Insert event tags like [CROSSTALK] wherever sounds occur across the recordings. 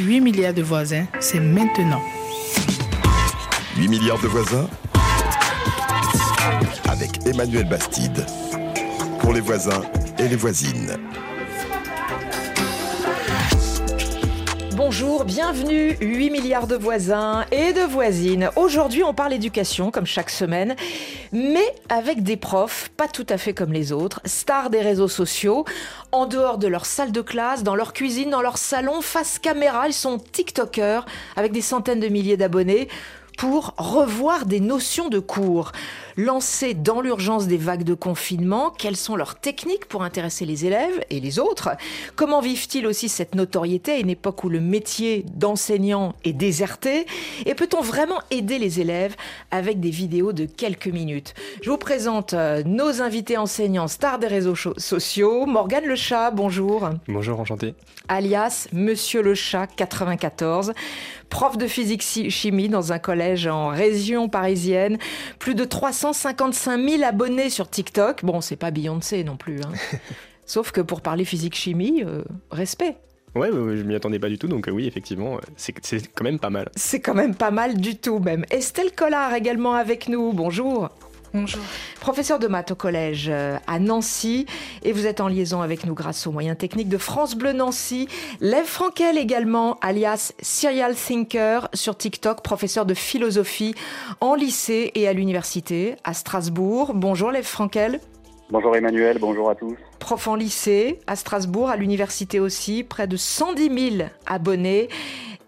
8 milliards de voisins, c'est maintenant. 8 milliards de voisins avec Emmanuel Bastide. Pour les voisins et les voisines. Bonjour, bienvenue, 8 milliards de voisins et de voisines. Aujourd'hui, on parle éducation, comme chaque semaine, mais avec des profs pas tout à fait comme les autres, stars des réseaux sociaux, en dehors de leur salle de classe, dans leur cuisine, dans leur salon, face caméra, ils sont TikTokers avec des centaines de milliers d'abonnés pour revoir des notions de cours. Lancés dans l'urgence des vagues de confinement, quelles sont leurs techniques pour intéresser les élèves et les autres? Comment vivent-ils aussi cette notoriété à une époque où le métier d'enseignant est déserté? Et peut-on vraiment aider les élèves avec des vidéos de quelques minutes? Je vous présente euh, nos invités enseignants stars des réseaux sociaux. Morgane Le Chat, bonjour. Bonjour, enchanté. Alias Monsieur Le Chat 94 prof de physique-chimie dans un collège en région parisienne. Plus de 355 000 abonnés sur TikTok. Bon, c'est pas Beyoncé non plus. Hein. [LAUGHS] Sauf que pour parler physique-chimie, euh, respect. Ouais, ouais, je m'y attendais pas du tout, donc euh, oui, effectivement, euh, c'est quand même pas mal. C'est quand même pas mal du tout même. Estelle Collard également avec nous, bonjour. Bonjour. Professeur de maths au collège euh, à Nancy et vous êtes en liaison avec nous grâce aux moyens techniques de France Bleu Nancy. Lev Frankel également, alias Serial Thinker sur TikTok, professeur de philosophie en lycée et à l'université à Strasbourg. Bonjour Lev Frankel. Bonjour Emmanuel, bonjour à tous. Prof en lycée à Strasbourg, à l'université aussi, près de 110 000 abonnés.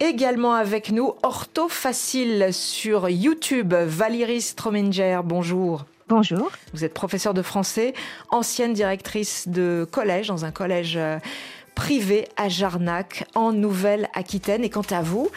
Également avec nous, Ortho Facile sur YouTube, Valérie Strominger, bonjour. Bonjour. Vous êtes professeur de français, ancienne directrice de collège dans un collège euh, privé à Jarnac, en Nouvelle-Aquitaine. Et quant à vous,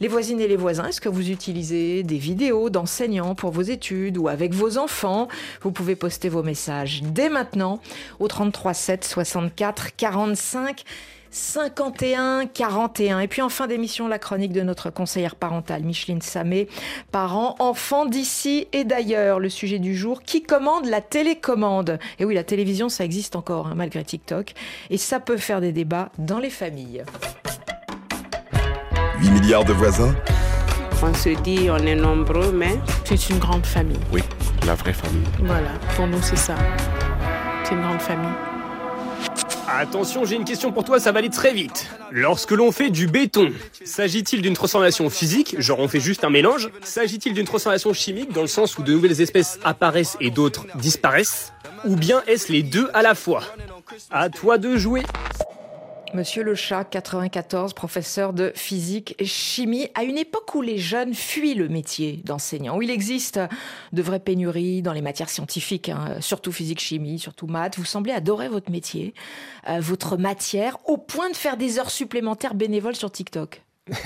les voisines et les voisins, est-ce que vous utilisez des vidéos d'enseignants pour vos études ou avec vos enfants? Vous pouvez poster vos messages dès maintenant au 33 7 64 45 51 41. Et puis en fin d'émission, la chronique de notre conseillère parentale, Micheline Samé, parents, enfants d'ici et d'ailleurs. Le sujet du jour, qui commande la télécommande? Et oui, la télévision, ça existe encore, hein, malgré TikTok. Et ça peut faire des débats dans les familles. 8 milliards de voisins On se dit, on est nombreux, mais... C'est une grande famille. Oui, la vraie famille. Voilà, pour nous, c'est ça. C'est une grande famille. Attention, j'ai une question pour toi, ça va aller très vite. Lorsque l'on fait du béton, s'agit-il d'une transformation physique, genre on fait juste un mélange? S'agit-il d'une transformation chimique, dans le sens où de nouvelles espèces apparaissent et d'autres disparaissent? Ou bien est-ce les deux à la fois? À toi de jouer Monsieur Le Chat, 94, professeur de physique et chimie, à une époque où les jeunes fuient le métier d'enseignant, où il existe de vraies pénuries dans les matières scientifiques, hein, surtout physique-chimie, surtout maths, vous semblez adorer votre métier, euh, votre matière, au point de faire des heures supplémentaires bénévoles sur TikTok. [LAUGHS]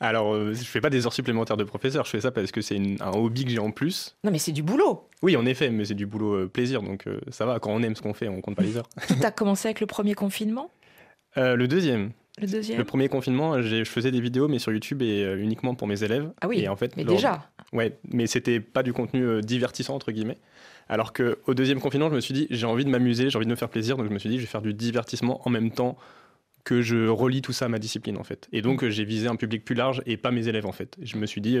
Alors, euh, je fais pas des heures supplémentaires de professeur, je fais ça parce que c'est un hobby que j'ai en plus. Non, mais c'est du boulot. Oui, en effet, mais c'est du boulot euh, plaisir, donc ça va. Quand on aime ce qu'on fait, on compte pas les heures. Tout a [LAUGHS] commencé avec le premier confinement? Euh, le deuxième. Le deuxième. Le premier confinement, je faisais des vidéos, mais sur YouTube et euh, uniquement pour mes élèves. Ah oui. Et en fait, mais déjà. Ouais, mais c'était pas du contenu euh, divertissant entre guillemets. Alors que au deuxième confinement, je me suis dit, j'ai envie de m'amuser, j'ai envie de me faire plaisir, donc je me suis dit, je vais faire du divertissement en même temps que je relie tout ça à ma discipline en fait. Et donc j'ai visé un public plus large et pas mes élèves en fait. Je me suis dit,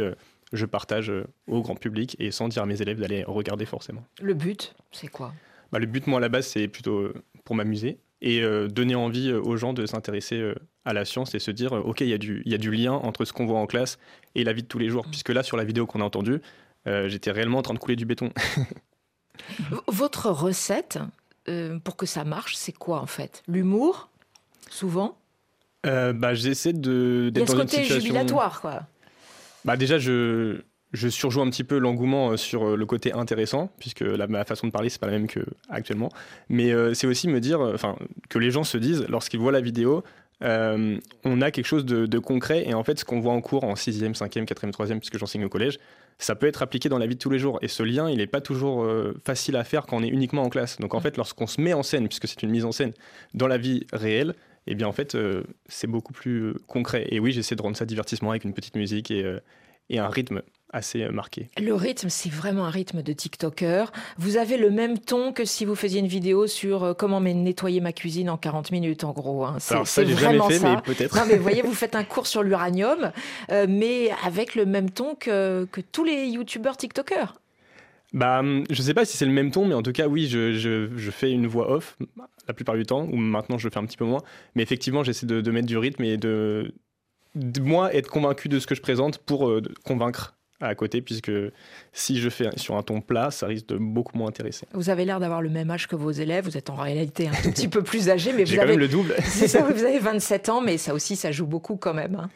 je partage au grand public et sans dire à mes élèves d'aller regarder forcément. Le but, c'est quoi? Bah, Le but, moi, à la base, c'est plutôt pour m'amuser et euh, donner envie euh, aux gens de s'intéresser euh, à la science et se dire, OK, il y, a du, y a du lien entre ce qu'on voit en classe et la vie de tous les jours. Mm. Puisque là, sur la vidéo qu'on a entendue, j'étais réellement en train de couler du béton. [LAUGHS] Votre recette, pour que ça marche, c'est quoi en fait? L'humour, souvent? Bah, J'essaie de... Il y a ce côté jubilatoire, quoi. Bah, déjà, je, je surjoue un petit peu l'engouement euh, sur euh, le côté intéressant, puisque la, ma façon de parler, c'est pas la même qu'actuellement. Mais euh, c'est aussi me dire, enfin, que les gens se disent, lorsqu'ils voient la vidéo, on a quelque chose de, concret, et en fait, ce qu'on voit en cours en 6e, 5e, 4e, 3e, puisque j'enseigne au collège, ça peut être appliqué dans la vie de tous les jours. Et ce lien, il n'est pas toujours facile à faire quand on est uniquement en classe. Donc en fait, lorsqu'on se met en scène, puisque c'est une mise en scène, dans la vie réelle, eh bien en fait, c'est beaucoup plus concret. Et oui, j'essaie de rendre ça divertissement avec une petite musique et, et un rythme assez euh, marqué. Le rythme, c'est vraiment un rythme de TikToker. Vous avez le même ton que si vous faisiez une vidéo sur euh, comment nettoyer ma cuisine en 40 minutes, en gros. Hein. C'est, Alors ça, j'ai jamais fait, mais peut-être. Non, mais vous voyez, [LAUGHS] vous faites un cours sur l'uranium, euh, mais avec le même ton que, que tous les youtubeurs TikTokers. Bah, hum, je sais pas si c'est le même ton, mais en tout cas, oui, je, je, je, fais une voix off la plupart du temps, ou maintenant je le fais un petit peu moins. Mais effectivement, j'essaie de, de mettre du rythme et de, de, moi être convaincu de ce que je présente pour euh, convaincre à côté, puisque si je fais sur un ton plat, ça risque de beaucoup moins intéresser. Vous avez l'air d'avoir le même âge que vos élèves, vous êtes en réalité un tout petit peu plus âgé, mais [LAUGHS] vous J'ai avez... quand même le double. [LAUGHS] C'est ça, vous avez 27 ans, mais ça aussi, ça joue beaucoup quand même. Hein.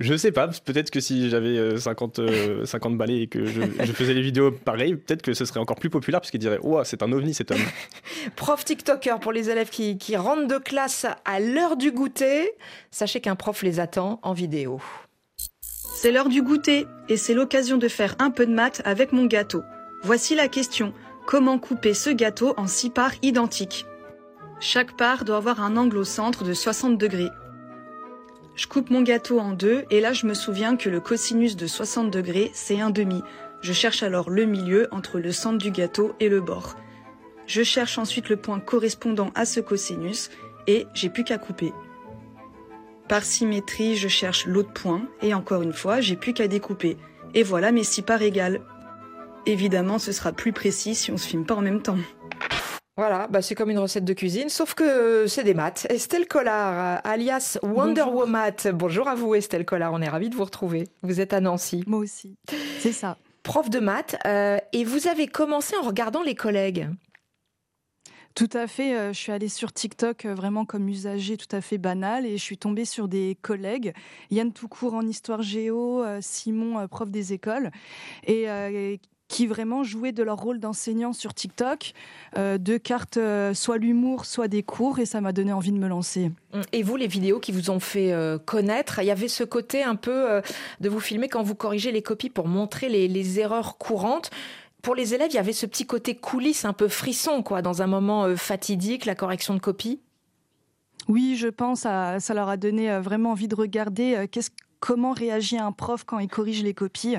Je sais pas, peut-être que si j'avais 50, euh, 50 balais et que je, je faisais les vidéos pareilles, peut-être que ce serait encore plus populaire puisqu'ils diraient Oh, c'est un ovni cet homme. [LAUGHS] prof TikToker pour les élèves qui, qui rentrent de classe à l'heure du goûter, sachez qu'un prof les attend en vidéo. C'est l'heure du goûter et c'est l'occasion de faire un peu de maths avec mon gâteau. Voici la question. Comment couper ce gâteau en six parts identiques? Chaque part doit avoir un angle au centre de 60 degrés. Je coupe mon gâteau en deux et là je me souviens que le cosinus de 60 degrés c'est un demi. Je cherche alors le milieu entre le centre du gâteau et le bord. Je cherche ensuite le point correspondant à ce cosinus et j'ai plus qu'à couper. Par symétrie, je cherche l'autre point et encore une fois, j'ai plus qu'à découper. Et voilà mes six parts égales. Évidemment, ce sera plus précis si on se filme pas en même temps. Voilà, bah c'est comme une recette de cuisine, sauf que c'est des maths. Estelle Collard, alias Wonder Bonjour. Woman. Bonjour à vous Estelle Collard, on est ravis de vous retrouver. Vous êtes à Nancy. Moi aussi, c'est ça. Prof de maths, euh, et vous avez commencé en regardant les collègues. Tout à fait. euh, Je suis allée sur TikTok euh, vraiment comme usager tout à fait banal et je suis tombée sur des collègues. Yann Toucourt en histoire géo, euh, Simon, prof des écoles, et qui vraiment jouaient de leur rôle d'enseignant sur TikTok, euh, de cartes soit l'humour, soit des cours, et ça m'a donné envie de me lancer. Et vous, les vidéos qui vous ont fait connaître, il y avait ce côté un peu de vous filmer quand vous corrigez les copies pour montrer les erreurs courantes. Pour les élèves, il y avait ce petit côté coulisses, un peu frisson, quoi, dans un moment euh, fatidique, la correction de copie? Oui, je pense, à, ça leur a donné euh, vraiment envie de regarder euh, qu'est-ce comment réagit un prof quand il corrige les copies.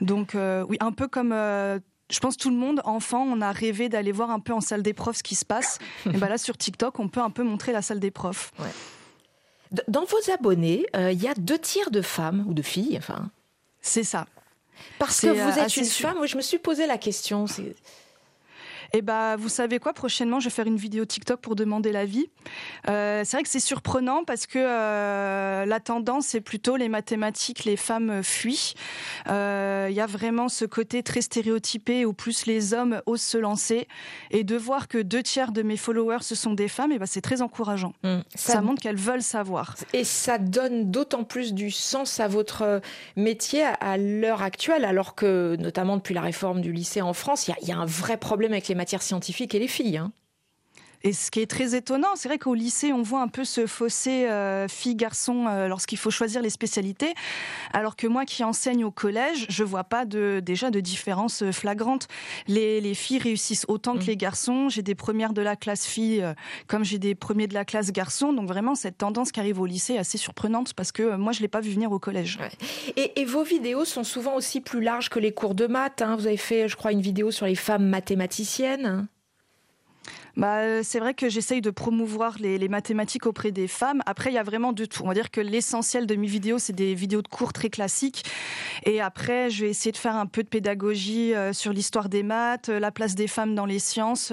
Donc euh, oui, un peu comme euh, je pense tout le monde, enfant, on a rêvé d'aller voir un peu en salle des profs ce qui se passe. [LAUGHS] Et ben là sur TikTok, on peut un peu montrer la salle des profs. Dans vos abonnés, euh, il y a deux tiers de femmes ou de filles, enfin. C'est ça. Parce que vous euh, êtes une sûr. femme, oui, je me suis posé la question. Et bah, vous savez quoi Prochainement, je vais faire une vidéo TikTok pour demander l'avis. Euh, c'est vrai que c'est surprenant parce que euh, la tendance, c'est plutôt les mathématiques, les femmes fuient. Euh, Il y a vraiment ce côté très stéréotypé où plus les hommes osent se lancer. Et de voir que deux tiers de mes followers, ce sont des femmes, et ben c'est très encourageant. Hmm. Ça, Ça- montre qu'elles veulent savoir. Et ça donne d'autant plus du sens à votre euh, métier à- l'heure actuelle, alors que, notamment depuis la réforme du lycée en France, il y y, a un vrai problème avec les matières scientifiques et les filles. hein. Et ce qui est très étonnant, c'est vrai qu'au lycée, on voit un peu ce fossé euh, filles-garçons euh, lorsqu'il faut choisir les spécialités, alors que moi qui enseigne au collège, je vois pas de, déjà de différence euh, flagrante. Les, les filles réussissent autant Mm. que les garçons. J'ai des premières de la classe filles euh, comme j'ai des premiers de la classe garçons. Donc vraiment, cette tendance qui arrive au lycée est assez surprenante parce que euh, moi, je l'ai pas vu venir au collège. Et, et vos vidéos sont souvent aussi plus larges que les cours de maths. hein. Vous avez fait, je crois, une vidéo sur les femmes mathématiciennes. Bah, euh, c'est vrai que j'essaye de promouvoir les, les mathématiques auprès des femmes. Après, il y a vraiment de tout. On va dire que l'essentiel de mes vidéos, c'est des vidéos de cours très classiques. Et après, je vais essayer de faire un peu de pédagogie euh, sur l'histoire des maths, euh, la place des femmes dans les sciences.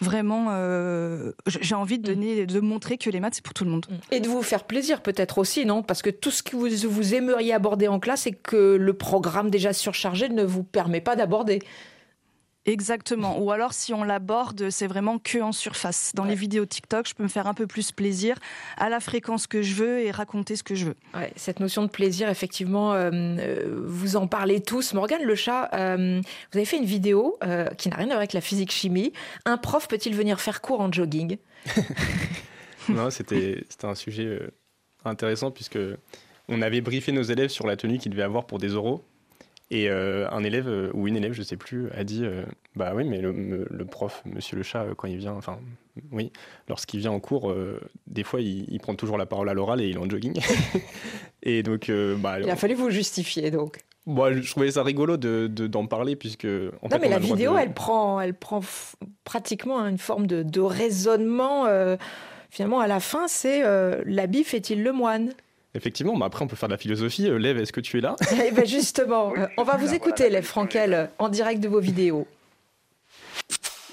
Vraiment, euh, j'ai envie de donner, de montrer que les maths, c'est pour tout le monde. Et de vous faire plaisir peut-être aussi, non? Parce que tout ce que vous, vous aimeriez aborder en classe et que le programme déjà surchargé ne vous permet pas d'aborder. Exactement. Ou alors, si on l'aborde, c'est vraiment que en surface. Dans les vidéos TikTok, je peux me faire un peu plus plaisir à la fréquence que je veux et raconter ce que je veux. Ouais, cette notion de plaisir, effectivement, euh, euh, vous en parlez tous. Morgane Le Chat, euh, vous avez fait une vidéo euh, qui n'a rien à voir avec la physique-chimie. Un prof peut-il venir faire cours en jogging? [LAUGHS] Non, c'était un sujet intéressant puisque on avait briefé nos élèves sur la tenue qu'ils devaient avoir pour des oraux. Et euh, un élève euh, ou une élève, je sais plus, a dit euh, Bah oui, mais le, me- le prof, monsieur le chat, quand il vient, enfin, oui, lorsqu'il vient en cours, euh, des fois, il, il prend toujours la parole à l'oral et il est en jogging. [LAUGHS] et donc, euh, bah, Il a fallu vous justifier, donc. Bon, je trouvais ça rigolo de, d'en parler puisque. En non, mais la vidéo, elle prend, elle prend pratiquement une forme de, de raisonnement. Euh, finalement, à la fin, c'est euh, l'habit fait-il le moine? Effectivement, mais après on peut faire de la philosophie. Euh, Lev, est-ce que tu es là? [LAUGHS] Eh ben justement, on va vous écouter, Lev Frankel, en direct de vos vidéos.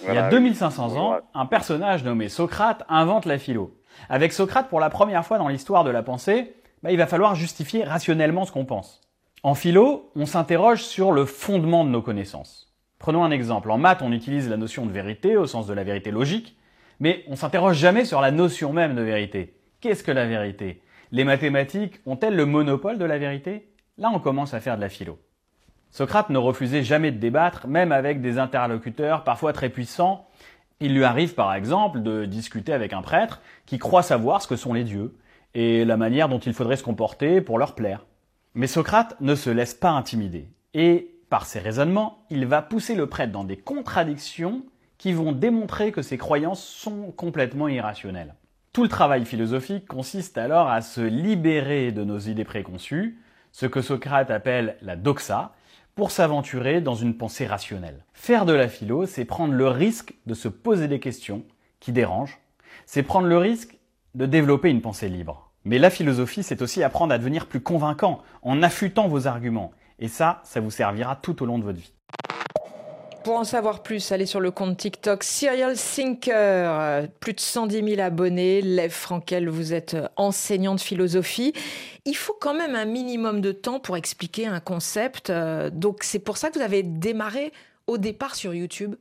Il y a 2500 ans, un personnage nommé Socrate invente la philo. Avec Socrate, pour la première fois dans l'histoire de la pensée, bah, il va falloir justifier rationnellement ce qu'on pense. En philo, on s'interroge sur le fondement de nos connaissances. Prenons un exemple. En maths, on utilise la notion de vérité au sens de la vérité logique, mais on s'interroge jamais sur la notion même de vérité. Qu'est-ce que la vérité? Les mathématiques ont-elles le monopole de la vérité? Là, on commence à faire de la philo. Socrate ne refusait jamais de débattre, même avec des interlocuteurs parfois très puissants. Il lui arrive par exemple de discuter avec un prêtre qui croit savoir ce que sont les dieux et la manière dont il faudrait se comporter pour leur plaire. Mais Socrate ne se laisse pas intimider. Et par ses raisonnements, il va pousser le prêtre dans des contradictions qui vont démontrer que ses croyances sont complètement irrationnelles. Tout le travail philosophique consiste alors à se libérer de nos idées préconçues, ce que Socrate appelle la doxa, pour s'aventurer dans une pensée rationnelle. Faire de la philo, c'est prendre le risque de se poser des questions qui dérangent, c'est prendre le risque de développer une pensée libre. Mais la philosophie, c'est aussi apprendre à devenir plus convaincant en affûtant vos arguments. Et ça, ça vous servira tout au long de votre vie. Pour en savoir plus, allez sur le compte TikTok Serial Thinker. Plus de 110 000 abonnés. Lev Frankel, vous êtes enseignant de philosophie. Il faut quand même un minimum de temps pour expliquer un concept. Donc c'est pour ça que vous avez démarré au départ sur YouTube.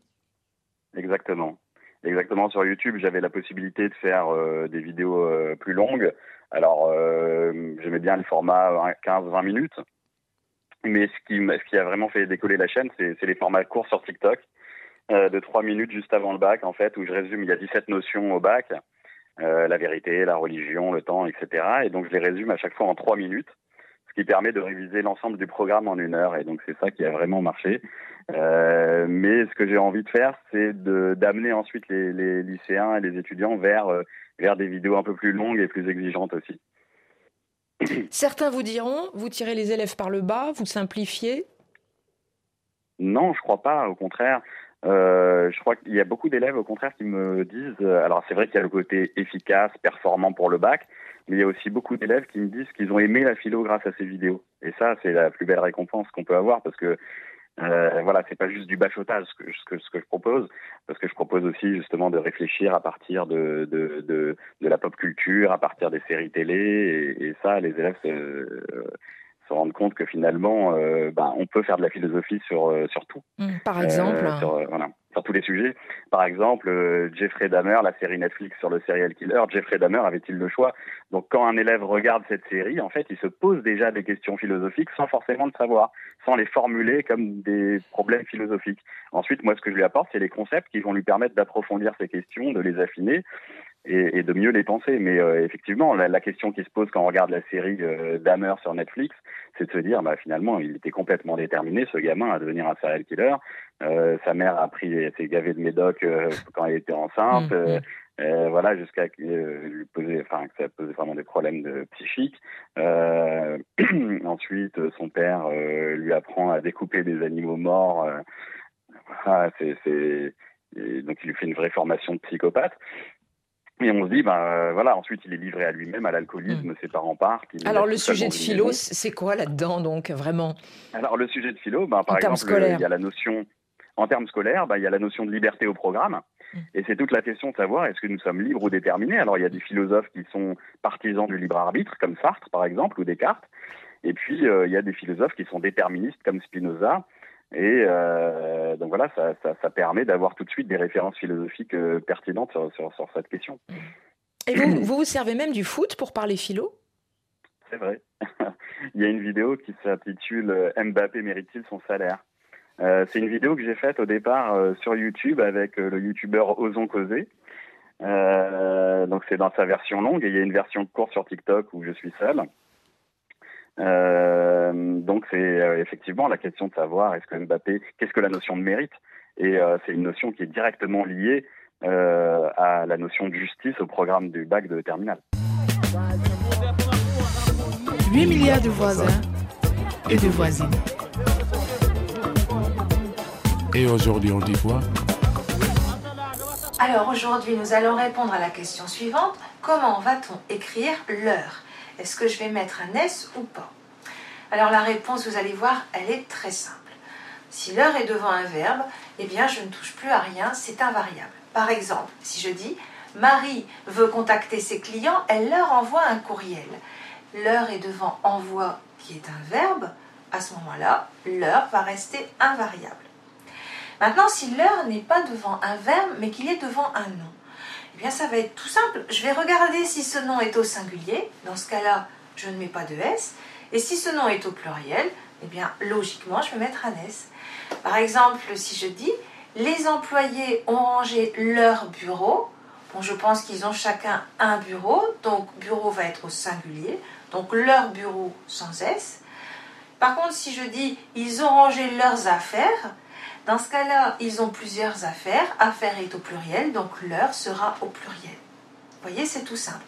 Exactement. Exactement. Sur YouTube, j'avais la possibilité de faire euh, des vidéos euh, plus longues. Alors, euh, j'aimais bien le format 15-20 minutes. Mais ce qui, a vraiment fait décoller la chaîne, c'est les formats courts sur TikTok, euh, de 3 minutes juste avant le bac, en fait, où je résume, il y a 17 notions au bac, euh, la vérité, la religion, le temps, etc. Et donc, je les résume à chaque fois en 3 minutes, ce qui permet de réviser l'ensemble du programme en une heure. Et donc, c'est ça qui a vraiment marché. Euh, mais ce que j'ai envie de faire, c'est d'amener ensuite les, lycéens et les étudiants vers des vidéos un peu plus longues et plus exigeantes aussi. [COUGHS] Certains vous diront, vous tirez les élèves par le bas, vous simplifiez Non, je crois pas. Au contraire, euh, je crois qu'il y a beaucoup d'élèves, au contraire, qui me disent. Euh, alors, c'est vrai qu'il y a le côté efficace, performant pour le bac, mais il y a aussi beaucoup d'élèves qui me disent qu'ils ont aimé la philo grâce à ces vidéos. Et ça, c'est la plus belle récompense qu'on peut avoir parce que euh, voilà, c'est pas juste du bachotage ce que, ce que, ce que je propose, parce que je propose aussi justement de réfléchir à partir de, de, de, de la pop culture, à partir des séries télé, et, et ça, les élèves se, se rendent compte que finalement, euh, ben, on peut faire de la philosophie sur, euh, sur tout. Mmh, par exemple euh, sur, voilà, sur tous les sujets. Par exemple, euh, Jeffrey Dahmer, la série Netflix sur le serial killer, Jeffrey Dahmer avait-il le choix? Donc quand un élève regarde cette série, en fait, il se pose déjà des questions philosophiques sans forcément le savoir, sans les formuler comme des problèmes philosophiques. Ensuite, moi, ce que je lui apporte, c'est les concepts qui vont lui permettre d'approfondir ces questions, de les affiner et, et, de mieux les penser. Mais euh, effectivement, la, la, question qui se pose quand on regarde la série euh, Dahmer sur Netflix, c'est de se dire, bah, finalement, il était complètement déterminé, ce gamin, à devenir un serial killer. Euh, sa mère a pris, s'est gavée de médoc euh, quand elle était enceinte. Mmh, mmh. voilà, jusqu'à lui poser, enfin, que ça posait vraiment des problèmes de psychiques. [CLEARS THROAT] ensuite, son père lui apprend à découper des animaux morts. voilà, c'est, donc il lui fait une vraie formation de psychopathe. Et on se dit, ben voilà, ensuite il est livré à lui-même, à l'alcoolisme, mmh. ses parents partent. Alors le sujet de philo, c'est quoi là-dedans donc vraiment? Alors le sujet de philo, ben, par en exemple, il y a la notion, en termes scolaires, ben, il y a la notion de liberté au programme. Mmh. Et c'est toute la question de savoir est-ce que nous sommes libres ou déterminés? Alors il y a des philosophes qui sont partisans du libre arbitre, comme Sartre par exemple, ou Descartes. Et puis euh, il y a des philosophes qui sont déterministes, comme Spinoza. Et euh, donc voilà, ça, ça, ça permet d'avoir tout de suite des références philosophiques euh, pertinentes sur, sur, sur, cette question. Et vous, vous vous servez même du foot pour parler philo? C'est vrai. [LAUGHS] Il y a une vidéo qui s'intitule euh, Mbappé mérite-t-il son salaire? Euh, C'est une vidéo que j'ai faite au départ sur YouTube avec le youtubeur Osons Causer. donc c'est dans sa version longue et il y a une version courte sur TikTok où je suis seul. Euh, donc c'est euh, effectivement la question de savoir est-ce que Mbappé, qu'est-ce que la notion de mérite? Et euh, c'est une notion qui est directement liée euh, à la notion de justice au programme du bac de terminale. 8 milliards de voisins et de voisines. Et aujourd'hui, on dit quoi? Alors aujourd'hui, nous allons répondre à la question suivante. Comment va-t-on écrire l'heure? Est-ce que je vais mettre un S ou pas? Alors la réponse, vous allez voir, elle est très simple. Si l'heure est devant un verbe, eh bien je ne touche plus à rien, c'est invariable. Par exemple, si je dis Marie veut contacter ses clients, elle leur envoie un courriel. L'heure est devant envoi qui est un verbe, à ce moment-là, l'heure va rester invariable. Maintenant, si l'heure n'est pas devant un verbe, mais qu'il est devant un nom, eh bien ça va être tout simple. Je vais regarder si ce nom est au singulier. Dans ce cas-là, je ne mets pas de S. Et si ce nom est au pluriel, eh bien logiquement, je vais mettre un S. Par exemple, si je dis les employés ont rangé leur bureau, bon, je pense qu'ils ont chacun un bureau, donc bureau va être au singulier, donc leur bureau sans S. Par contre, si je dis ils ont rangé leurs affaires, dans ce cas-là, ils ont plusieurs affaires. Affaires est au pluriel, donc leur sera au pluriel. Vous voyez, c'est tout simple.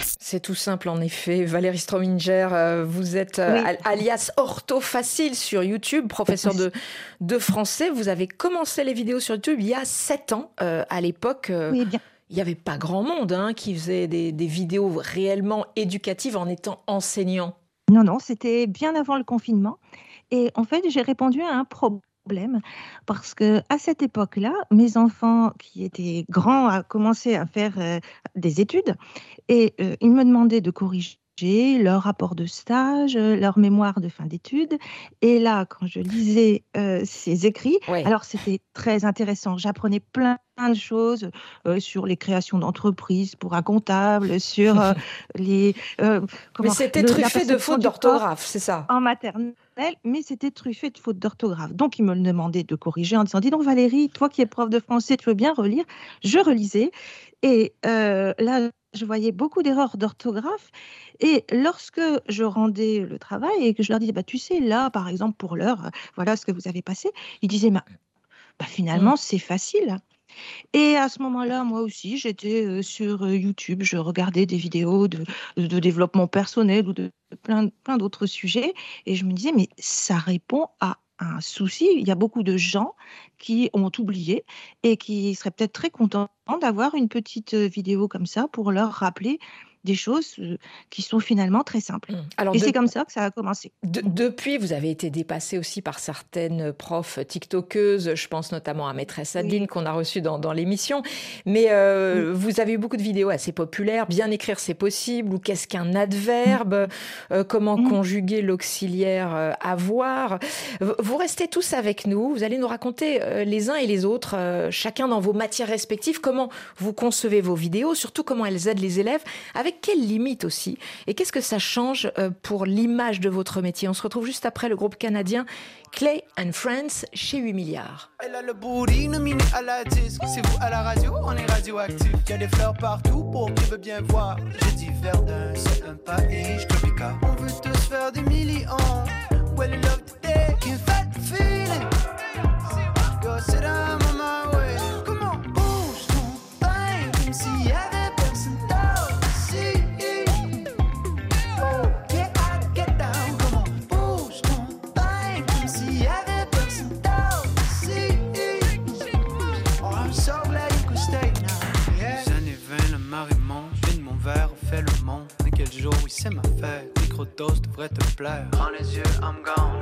C'est tout simple en effet. Valérie Strominger, euh, vous êtes euh, alias Ortho Facile sur YouTube, professeur de, de français. Vous avez commencé les vidéos sur YouTube il y a 7 ans. Euh, à l'époque, il n'y avait pas grand monde hein, qui faisait des, des vidéos réellement éducatives en étant enseignant. Non, non, c'était bien avant le confinement. Et en fait, j'ai répondu à un problème parce que à cette époque-là, mes enfants qui étaient grands a commencé à faire euh, des études et euh, ils me demandaient de corriger leur rapport de stage, euh, leur mémoire de fin d'études. Et là, quand je lisais ces écrits, alors c'était très intéressant. J'apprenais plein de choses sur les créations d'entreprises pour un comptable, sur [LAUGHS] les. Mais c'était truffé de fautes d'orthographe, c'est ça? En maternelle mais c'était truffé de fautes d'orthographe. Donc, il me le demandait de corriger en disant Dis donc, Valérie, toi qui es prof de français, tu veux bien relire? Je relisais. Et euh, là, je voyais beaucoup d'erreurs d'orthographe. Et lorsque je rendais le travail et que je leur disais bah, Tu sais, là, par exemple, pour l'heure, voilà ce que vous avez passé, ils disaient bah, bah Finalement, mmh. c'est facile. Et à ce moment-là, moi aussi, j'étais sur YouTube, je regardais des vidéos de, de développement personnel ou de plein, plein d'autres sujets, et je me disais, mais ça répond à un souci. Il y a beaucoup de gens qui ont oublié et qui seraient peut-être très contents d'avoir une petite vidéo comme ça pour leur rappeler des choses euh, qui sont finalement très simples. Mmh. Alors et c'est comme ça que ça a commencé. depuis, vous avez été dépassé aussi par certaines profs tiktokeuses, je pense notamment à Maîtresse Adeline qu'on a reçue dans, dans l'émission. Mais euh, vous avez eu beaucoup de vidéos assez populaires. Bien écrire, c'est possible. Ou qu'est-ce qu'un adverbe? Mmh. euh, Comment mmh. conjuguer l'auxiliaire avoir? Vous restez tous avec nous. Vous allez nous raconter les uns et les autres, chacun dans vos matières respectives, comment vous concevez vos vidéos, surtout comment elles aident les élèves avec quelles limites aussi Et qu'est-ce que ça change euh, pour l'image de votre métier? On se retrouve juste après le groupe canadien Clay and Friends chez 8 milliards. Elle a le booty nominé à la disque. C'est vous à la radio, on est radioactif. Y a des fleurs partout pour qui veut bien voir. Je dis Verdun, c'est un pays tropical. On veut tous faire des millions. Well, love today, can fat feeling? Go sit down on fête. Microdose devrait te plaire. Prends les yeux, I'm gone.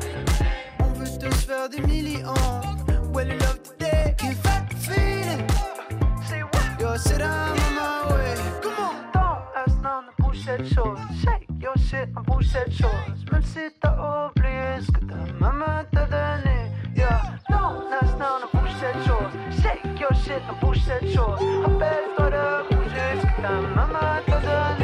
On veut tous faire des millions. Well, love today, keep fat feeling. Say what? Yo, sit down on my way. Come on, don't ask none de bouge cette chose. Shake your shit, on bouge cette chose. Même si t'as oublié ce que ta maman t'a donné. Yeah, don't ask none de bouge cette chose. Shake your shit, on bouge cette chose. Rappelle-toi de bouger ce que ta maman t'a donné.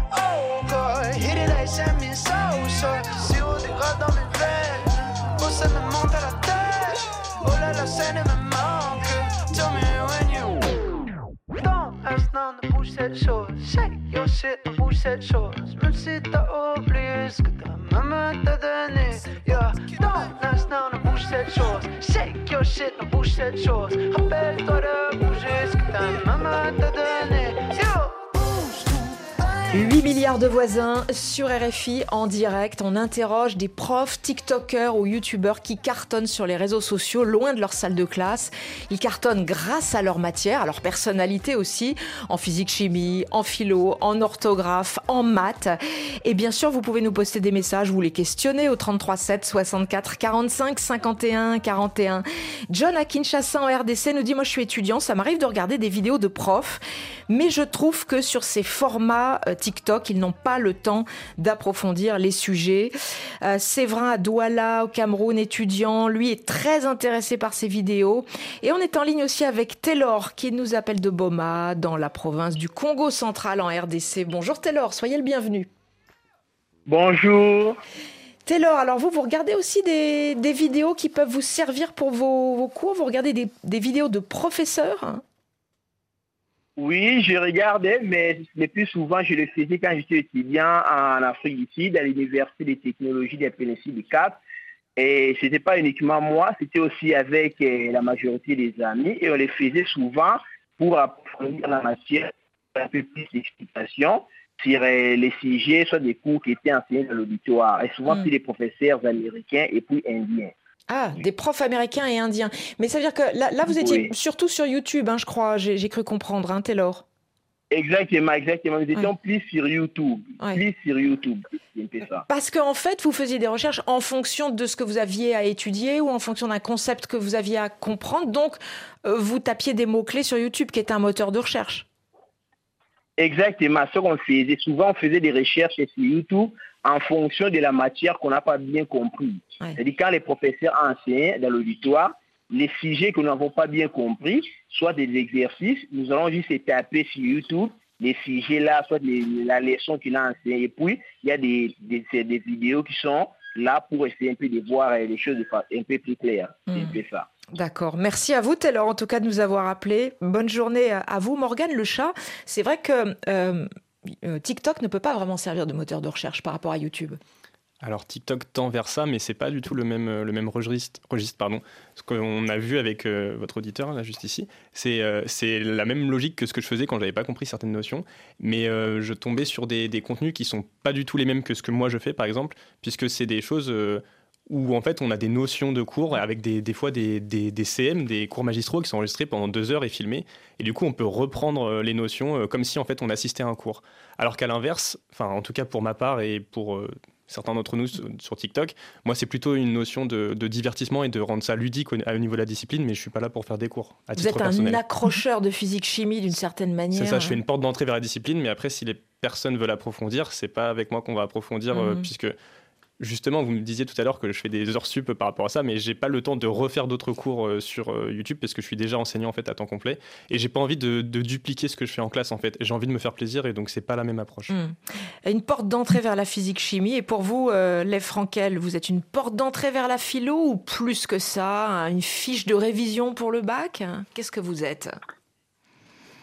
Si on dégrade dans mes veines, oh ça me monte à la tête. Oh là là, ça ne me manque. Tell me when you. Don't ask none de bouge cette chose. Shake your shit, ne bouge cette chose. Même si t'as oublié ce que ta maman t'a donné. Yeah, don't ask none de bouge cette chose. Shake your shit, ne bouge cette chose. Rappelle-toi de bouger ce que ta maman t'a donné. Yo. 8 milliards de voisins sur RFI en direct. On interroge des profs, TikTokers ou YouTubeurs qui cartonnent sur les réseaux sociaux loin de leur salle de classe. Ils cartonnent grâce à leur matière, à leur personnalité aussi, en physique-chimie, en philo, en orthographe, en maths. Et bien sûr, vous pouvez nous poster des messages, vous les questionner au 33 7 64 45 51 41. John à Kinshasa en RDC nous dit Moi, je suis étudiant, ça m'arrive de regarder des vidéos de profs, mais je trouve que sur ces formats euh, TikTok. Ils n'ont pas le temps d'approfondir les sujets. Euh, Séverin à Douala, au Cameroun, étudiant, lui est très intéressé par ces vidéos. Et on est en ligne aussi avec Taylor, qui nous appelle de Boma, dans la province du Congo central en RDC. Bonjour Taylor, soyez le bienvenu. Bonjour. Taylor, alors vous, vous regardez aussi des, des vidéos qui peuvent vous servir pour vos, vos cours? Vous regardez des, des vidéos de professeurs hein? Oui, je regardais, mais le plus souvent, je le faisais quand j'étais étudiant en Afrique du Sud, à l'Université des technologies des péninsules du Cap. Et ce n'était pas uniquement moi, c'était aussi avec euh, la majorité des amis. Et on les faisait souvent pour approfondir la matière, un peu plus d'explications sur euh, les sujets, soit des cours qui étaient enseignés dans l'auditoire. Et souvent, Mm. c'est des professeurs américains et puis indiens. Ah, des profs américains et indiens. Mais ça veut dire que là, là vous étiez Oui. surtout sur YouTube, hein, je crois, j'ai cru comprendre, hein, Taylor Exactement, exactement. Nous étions plus sur YouTube. Plus sur YouTube. Ça. Parce qu'en fait, vous faisiez des recherches en fonction de ce que vous aviez à étudier ou en fonction d'un concept que vous aviez à comprendre. Donc, euh, vous tapiez des mots-clés sur YouTube, qui est un moteur de recherche. Exactement, ce qu'on faisait. Souvent, on faisait des recherches sur YouTube en fonction de la matière qu'on n'a pas bien compris. C'est-à-dire quand les professeurs enseignent dans l'auditoire, les sujets que nous n'avons pas bien compris, soit des exercices, nous allons juste taper sur YouTube les sujets là, soit les- la leçon qu'il a enseignée. Et puis, il y a des, des, vidéos qui sont là pour essayer un peu de voir euh, les choses un peu plus claires. C'est un peu ça. D'accord. Merci à vous, Taylor, en tout cas, de nous avoir appelés. Bonne journée à vous, Morgane Le Chat. C'est vrai que euh, TikTok ne peut pas vraiment servir de moteur de recherche par rapport à YouTube. Alors TikTok tend vers ça, mais c'est pas du tout le même, euh, le même registre, registre pardon. Ce qu'on a vu avec euh, votre auditeur, là, juste ici, c'est euh, la même logique que ce que je faisais quand j'avais pas compris certaines notions, mais euh, je tombais sur des, des contenus qui sont pas du tout les mêmes que ce que moi je fais, par exemple, puisque c'est des choses euh, où en fait on a des notions de cours avec des, des fois des, des, des CM, des cours magistraux qui sont enregistrés pendant deux heures et filmés, et du coup on peut reprendre euh, les notions euh, comme si en fait on assistait à un cours. Alors qu'à l'inverse, enfin en tout cas pour ma part et pour euh, certains d'entre nous sur TikTok, moi c'est plutôt une notion de, de divertissement et de rendre ça ludique au, au niveau de la discipline, mais je suis pas là pour faire des cours à Vous titre êtes un personnel. accrocheur de physique-chimie d'une certaine manière. C'est ça, je fais une porte d'entrée vers la discipline, mais après, si les personnes veulent approfondir, c'est pas avec moi qu'on va approfondir, euh, Mhm. puisque justement, vous me disiez tout à l'heure que je fais des heures sup par rapport à ça, mais j'ai pas le temps de refaire d'autres cours euh, sur euh, YouTube parce que je suis déjà enseignant en fait à temps complet et j'ai pas envie de, de dupliquer ce que je fais en classe en fait. J'ai envie de me faire plaisir et donc c'est pas la même approche. Hmm. Une porte d'entrée vers la physique-chimie. Et pour vous, euh, Lev Frankel, vous êtes une porte d'entrée vers la philo ou plus que ça, une fiche de révision pour le bac? Qu'est-ce que vous êtes?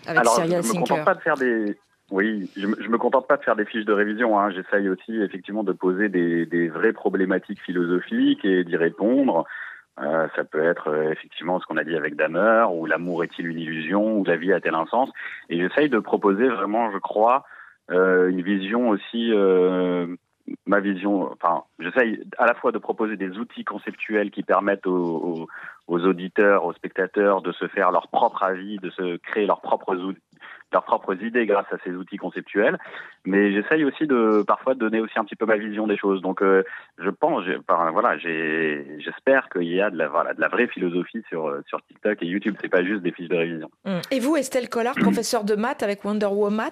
Avec Alors, Serial je me Thinker. contente pas de faire des. Oui, je, je me contente pas de faire des fiches de révision. Hein. J'essaye aussi effectivement de poser des, des vraies problématiques philosophiques et d'y répondre. Euh, ça peut être euh, effectivement ce qu'on a dit avec Damer, ou l'amour est-il une illusion, ou la vie a-t-elle un sens? Et j'essaye de proposer vraiment, je crois, euh, une vision aussi, euh, ma vision. Enfin, j'essaye à la fois de proposer des outils conceptuels qui permettent aux, aux, aux auditeurs, aux spectateurs de se faire leur propre avis, de se créer leurs propres outils leurs propres idées grâce à ces outils conceptuels, mais j'essaye aussi de parfois de donner aussi un petit peu ma vision des choses. Donc, euh, je pense, voilà, j'espère qu'il y a de la, voilà, de la vraie philosophie sur euh, sur TikTok et YouTube. C'est pas juste des fiches de révision. Hmm. Et vous, Estelle Collard, [CLEARS THROAT] professeure de maths avec Wonder Woman,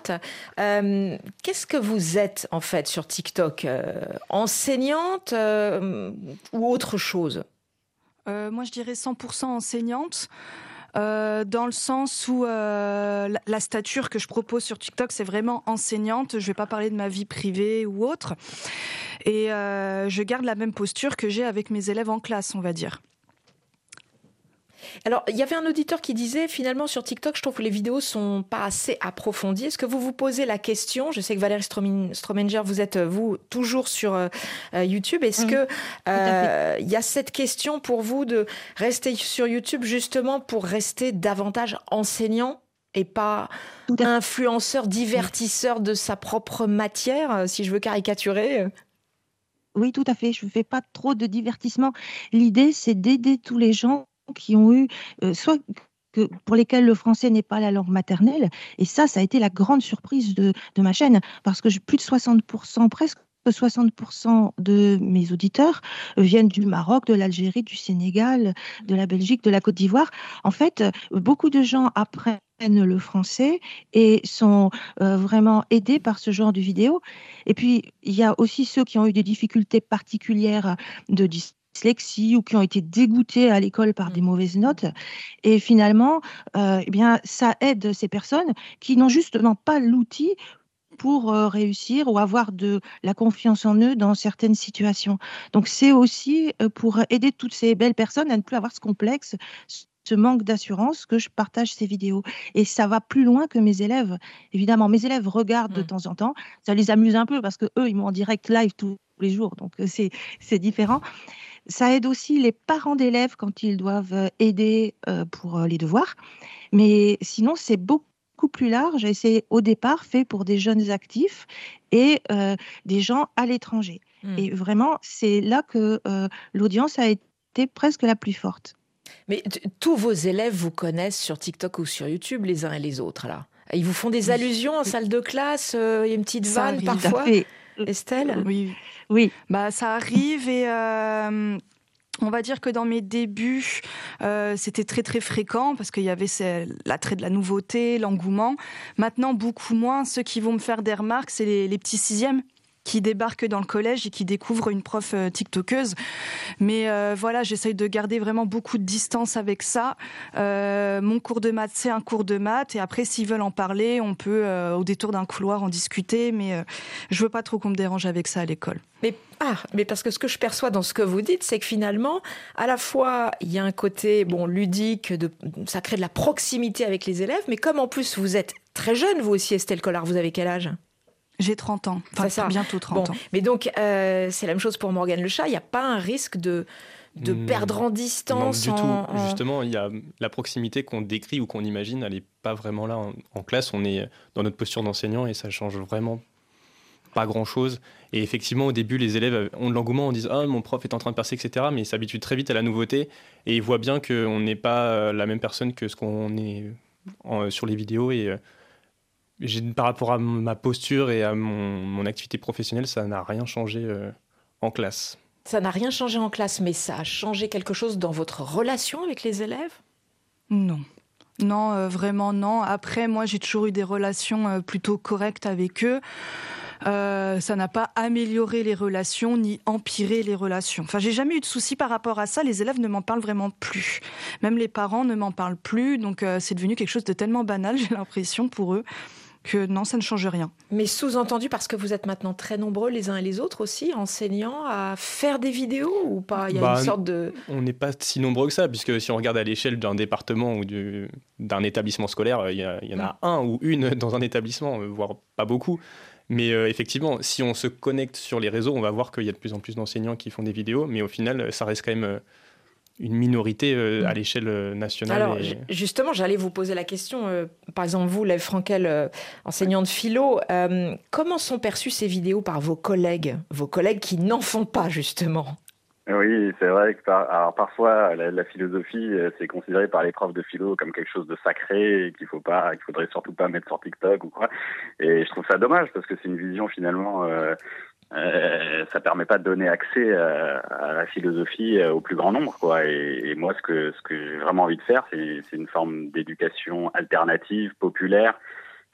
euh, qu'est-ce que vous êtes en fait sur TikTok Euh, Enseignante euh, ou autre chose? Euh, moi, je dirais 100% enseignante. Euh, dans le sens où euh, la, stature que je propose sur TikTok, c'est vraiment enseignante. Je vais pas parler de ma vie privée ou autre. Et euh, je garde la même posture que j'ai avec mes élèves en classe, on va dire. Alors, il y avait un auditeur qui disait finalement sur TikTok, je trouve que les vidéos sont pas assez approfondies. Est-ce que vous vous posez la question Je sais que Valérie Stromenger, vous êtes vous toujours sur euh, euh, YouTube. Est-ce que euh, il y a cette question pour vous de rester sur YouTube justement pour rester davantage enseignant et pas influenceur, divertisseur de sa propre matière, si je veux caricaturer oui, tout à fait. Je ne fais pas trop de divertissement. L'idée, c'est d'aider tous les gens qui ont eu, euh, soit que, pour lesquels le français n'est pas la langue maternelle. Et ça, ça a été la grande surprise de, de ma chaîne, parce que plus de 60%, presque 60% de mes auditeurs viennent du Maroc, de l'Algérie, du Sénégal, de la Belgique, de la Côte d'Ivoire. En fait, beaucoup de gens apprennent le français et sont euh, vraiment aidés par ce genre de vidéos. Et puis, il y a aussi ceux qui ont eu des difficultés particulières de dyslexie ou qui ont été dégoûtés à l'école par des mmh. mauvaises notes. Et finalement, euh, eh bien, ça aide ces personnes qui n'ont justement pas l'outil pour réussir ou avoir de la confiance en eux dans certaines situations. Donc c'est aussi pour aider toutes ces belles personnes à ne plus avoir ce complexe, ce manque d'assurance que je partage ces vidéos. Et ça va plus loin que mes élèves. Évidemment, mes élèves regardent de mmh. temps en temps. Ça les amuse un peu parce que eux, ils m'ont en direct live tous les jours. Donc c'est différent. Ça aide aussi les parents d'élèves quand ils doivent aider pour les devoirs. Mais sinon, c'est beaucoup plus large et c'est au départ fait pour des jeunes actifs et euh, des gens à l'étranger. Hmm. Et vraiment, c'est là que euh, l'audience a été presque la plus forte. Mais tous vos élèves vous connaissent sur TikTok ou sur YouTube les uns et les autres là. Ils vous font des allusions en salle de classe, euh, il y a une petite vanne parfois? Estelle? Oui. Oui. Bah ça arrive et on va dire que dans mes débuts, euh, c'était très très fréquent parce qu'il y avait l'attrait de la nouveauté, l'engouement. Maintenant, beaucoup moins. Ceux qui vont me faire des remarques, c'est les, les petits sixièmes qui débarquent dans le collège et qui découvrent une prof euh, TikTokeuse. Mais euh, voilà, j'essaye de garder vraiment beaucoup de distance avec ça. Euh, mon cours de maths, c'est un cours de maths. Et après, s'ils veulent en parler, on peut, au détour d'un couloir, en discuter. Mais je veux pas trop qu'on me dérange avec ça à l'école. Mais ah, mais parce que ce que je perçois dans ce que vous dites, c'est que finalement, à la fois, il y a un côté bon ludique, de, ça crée de la proximité avec les élèves, mais comme en plus vous êtes très jeune, vous aussi, Estelle Collard, vous avez quel âge? J'ai 30 ans, enfin ça. bientôt 30 ans. Mais donc, euh, c'est la même chose pour Morgane Le Chat. Il n'y a pas un risque de, de hmm. perdre en distance Non, du tout. Justement, il y a la proximité qu'on décrit ou qu'on imagine, elle n'est pas vraiment là en, classe. On est dans notre posture d'enseignant et ça change vraiment pas grand-chose. Et effectivement, au début, les élèves ont de l'engouement, on dit Ah, mon prof est en train de percer, etc. Mais ils s'habituent très vite à la nouveauté et ils voient bien qu'on n'est pas euh, la même personne que ce qu'on est sur les vidéos. Et euh, par rapport à ma posture et à mon, activité professionnelle, ça n'a rien changé euh, en classe. Ça n'a rien changé en classe, mais ça a changé quelque chose dans votre relation avec les élèves? Non. Non, euh, vraiment non. Après, moi, j'ai toujours eu des relations euh, plutôt correctes avec eux. ça n'a pas amélioré les relations ni empiré les relations. Enfin, j'ai jamais eu de soucis par rapport à ça. Les élèves ne m'en parlent vraiment plus. Même les parents ne m'en parlent plus. Donc, c'est devenu quelque chose de tellement banal, [LAUGHS] j'ai l'impression, pour eux que non, ça ne change rien. Mais sous-entendu, parce que vous êtes maintenant très nombreux les uns et les autres aussi, enseignants, à faire des vidéos ou pas? Il y a une bah, sorte de... On n'est pas si nombreux que ça, puisque si on regarde à l'échelle d'un département ou d'un établissement scolaire, il y, en a un ou une [LAUGHS] dans un établissement, voire pas beaucoup. Mais euh, effectivement, si on se connecte sur les réseaux, on va voir qu'il y a de plus en plus d'enseignants qui font des vidéos, mais au final, ça reste quand même euh, une minorité euh, à mm. l'échelle euh, nationale. Alors, justement, j'allais vous poser la question. Euh, par exemple, vous, Lev Frankel, enseignant de philo, comment sont perçues ces vidéos par vos collègues, vos collègues qui n'en font pas, justement? Oui, c'est vrai que alors parfois la, philosophie c'est considéré par les profs de philo comme quelque chose de sacré qu'il faut pas, qu'il faudrait surtout pas mettre sur TikTok ou quoi. Et je trouve ça dommage parce que c'est une vision finalement euh, ça permet pas de donner accès euh, à la philosophie euh, au plus grand nombre, quoi. Et, moi, ce que ce que j'ai vraiment envie de faire, c'est une forme d'éducation alternative, populaire,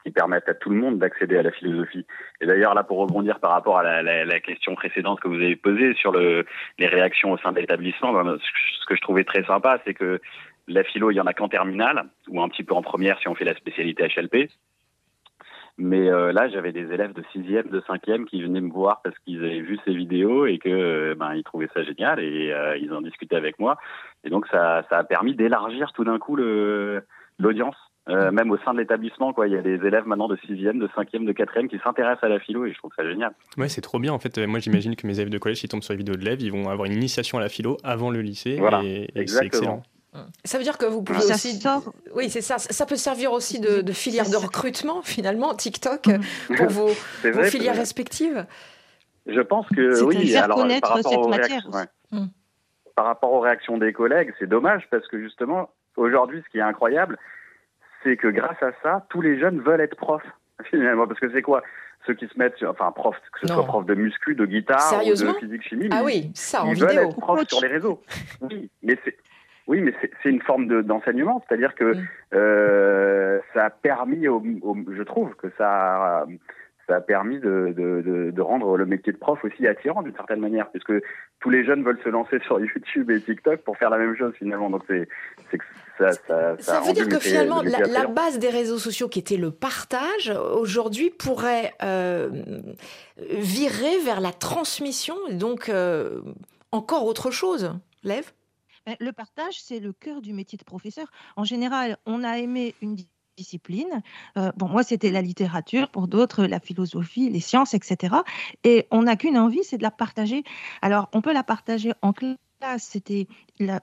qui permette à tout le monde d'accéder à la philosophie. Et d'ailleurs, là, pour rebondir par rapport à la, la, la, question précédente que vous avez posée sur le, les réactions au sein de l'établissement, ben, ce que je trouvais très sympa, c'est que la philo, il y en a qu'en terminale, ou un petit peu en première si on fait la spécialité HLP. Mais là, j'avais des élèves de sixième, de cinquième qui venaient me voir parce qu'ils avaient vu ces vidéos et que ben ils trouvaient ça génial et ils en discutaient avec moi. Et donc ça, ça a permis d'élargir tout d'un coup le l'audience. Euh, même au sein de l'établissement, quoi, il y a des élèves maintenant de 6e, de 5e, de 4e qui s'intéressent à la philo et je trouve ça génial. Ouais, c'est trop bien. En fait, moi, j'imagine que mes élèves de collège, qui tombent sur les vidéos de l'EV, ils vont avoir une initiation à la philo avant le lycée. Voilà, et, c'est excellent. Ça veut dire que vous pouvez Ça aussi. sort- Oui, c'est ça. Ça peut servir aussi de, de filière de recrutement, finalement, TikTok, pour vos, [LAUGHS] filières respectives. Je pense que C'est oui. faire alors, connaître par rapport cette aux matière réactions- aussi. ouais. Mm. Par rapport aux réactions des collègues, c'est dommage parce que justement, aujourd'hui, ce qui est incroyable, c'est que grâce à ça, tous les jeunes veulent être profs [LAUGHS] finalement. Parce que c'est quoi? Ceux qui se mettent, sur- enfin, prof, que ce Non. soit prof de muscu, de guitare ou de physique chimie. Ah oui, ça, en ils veulent vidéo. être profs sur les réseaux. Oui, mais c'est oui, mais c'est une forme de- d'enseignement, c'est-à-dire que Mm. euh, ça a permis, au, au- je trouve que ça a, ça a permis de, de, de, de rendre le métier de prof aussi attirant d'une certaine manière, puisque tous les jeunes veulent se lancer sur YouTube et TikTok pour faire la même chose finalement. Donc c'est ça, ça, veut dire que métier- finalement, le la, base des réseaux sociaux, qui était le partage, aujourd'hui pourrait euh, virer vers la transmission, donc euh, encore autre chose. Lève? Le partage, c'est le cœur du métier de professeur. En général, on a aimé une di- discipline. Euh, bon, moi, c'était la littérature, pour d'autres, la philosophie, les sciences, etc. Et on n'a qu'une envie, c'est de la partager. Alors, on peut la partager en classe. C'était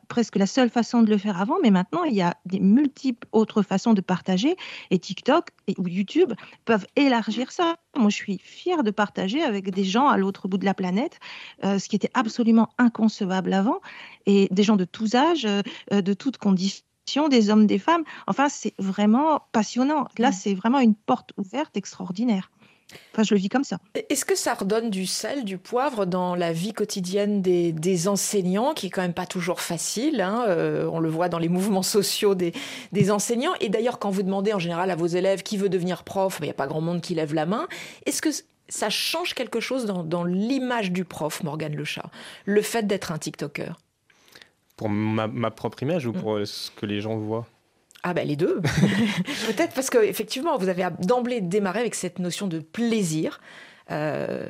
presque la seule façon de le faire avant, mais maintenant, il y a des multiples autres façons de partager. Et TikTok et, ou YouTube peuvent élargir ça. Moi, je suis fière de partager avec des gens à l'autre bout de la planète, euh, ce qui était absolument inconcevable avant, et des gens de tous âges, euh, euh, de toutes conditions des hommes, des femmes. Enfin, c'est vraiment passionnant. Là, c'est vraiment une porte ouverte extraordinaire. Enfin, je le vis comme ça. Est-ce que ça redonne du sel, du poivre dans la vie quotidienne des, des enseignants, qui est quand même pas toujours facile hein, euh, On le voit dans les mouvements sociaux des, des enseignants. Et d'ailleurs, quand vous demandez en général à vos élèves qui veut devenir prof, il n'y a pas grand monde qui lève la main. Est-ce que ça change quelque chose dans, dans l'image du prof, Morgane Le Chat? Le fait d'être un TikToker? Pour ma, ma propre image Mm. ou pour euh, ce que les gens voient? Ah ben les deux. [LAUGHS] Peut-être parce que effectivement, vous avez d'emblée démarré avec cette notion de plaisir. Euh,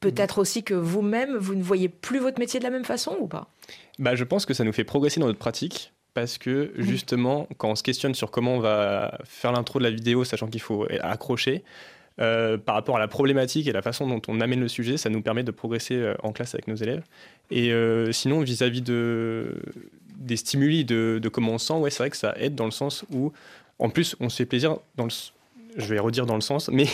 Peut-être aussi que vous-même, vous ne voyez plus votre métier de la même façon ou pas? Bah, je pense que ça nous fait progresser dans notre pratique parce que justement, quand on se questionne sur comment on va faire l'intro de la vidéo, sachant qu'il faut accrocher, euh, par rapport à la problématique et la façon dont on amène le sujet, ça nous permet de progresser euh, en classe avec nos élèves. Et euh, sinon, vis-à-vis de, des stimuli, de, de comment on sent, ouais, c'est vrai que ça aide dans le sens où, en plus, on se fait plaisir dans je vais redire dans le sens, [LAUGHS] mais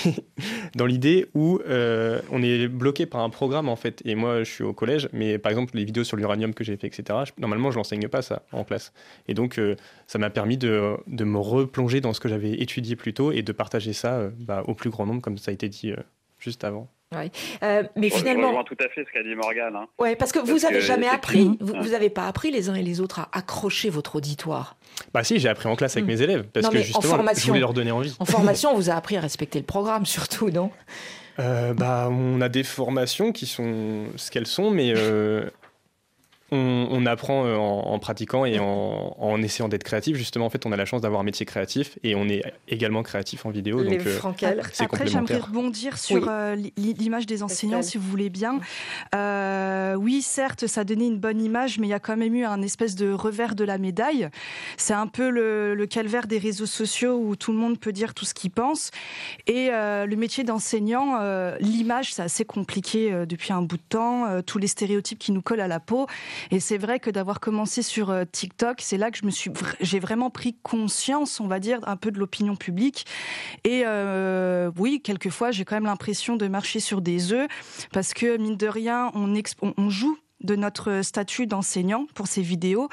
dans l'idée où euh, on est bloqué par un programme en fait. Et moi, je suis au collège, mais par exemple, les vidéos sur l'uranium que j'ai fait, etc., normalement, je l'enseigne pas ça en classe. Et donc, euh, ça m'a permis de, de me replonger dans ce que j'avais étudié plus tôt et de partager ça euh, bah, au plus grand nombre, comme ça a été dit juste avant. Ouais. Euh, mais Je- Je finalement, rejoins tout à fait ce qu'a dit Morgane. Hein. ouais, parce que vous Parce avez que, jamais appris, vous, ouais. vous avez pas appris les uns et les autres à accrocher votre auditoire. Bah si, j'ai appris en classe avec Mm. mes élèves, parce Non, que mais en justement, je formation. voulais leur donner envie. En formation, on vous a appris à respecter le programme, surtout, non? Euh, bah, on a des formations qui sont ce qu'elles sont, mais euh, on, on apprend euh, en, en pratiquant et en, en essayant d'être créatif. Justement, en fait, on a la chance d'avoir un métier créatif et on est également créatif en vidéo. Les donc, euh, Frankel. Après, j'aimerais rebondir sur Oui. euh, li- l'image des enseignants, si vous voulez bien. Euh, oui, certes, ça donnait une bonne image, mais il y a quand même eu un espèce de revers de la médaille. C'est un peu le, le calvaire des réseaux sociaux où tout le monde peut dire tout ce qu'il pense. Et euh, le métier d'enseignant, euh, l'image, c'est assez compliqué euh, depuis un bout de temps. euh, tous les stéréotypes qui nous collent à la peau. Et c'est vrai que d'avoir commencé sur euh, TikTok, c'est là que je me suis, j'ai vraiment pris conscience, on va dire, un peu de l'opinion publique. Et euh, oui, quelquefois, j'ai quand même l'impression de marcher sur des œufs parce que mine de rien, on joue de notre statut d'enseignant pour ces vidéos.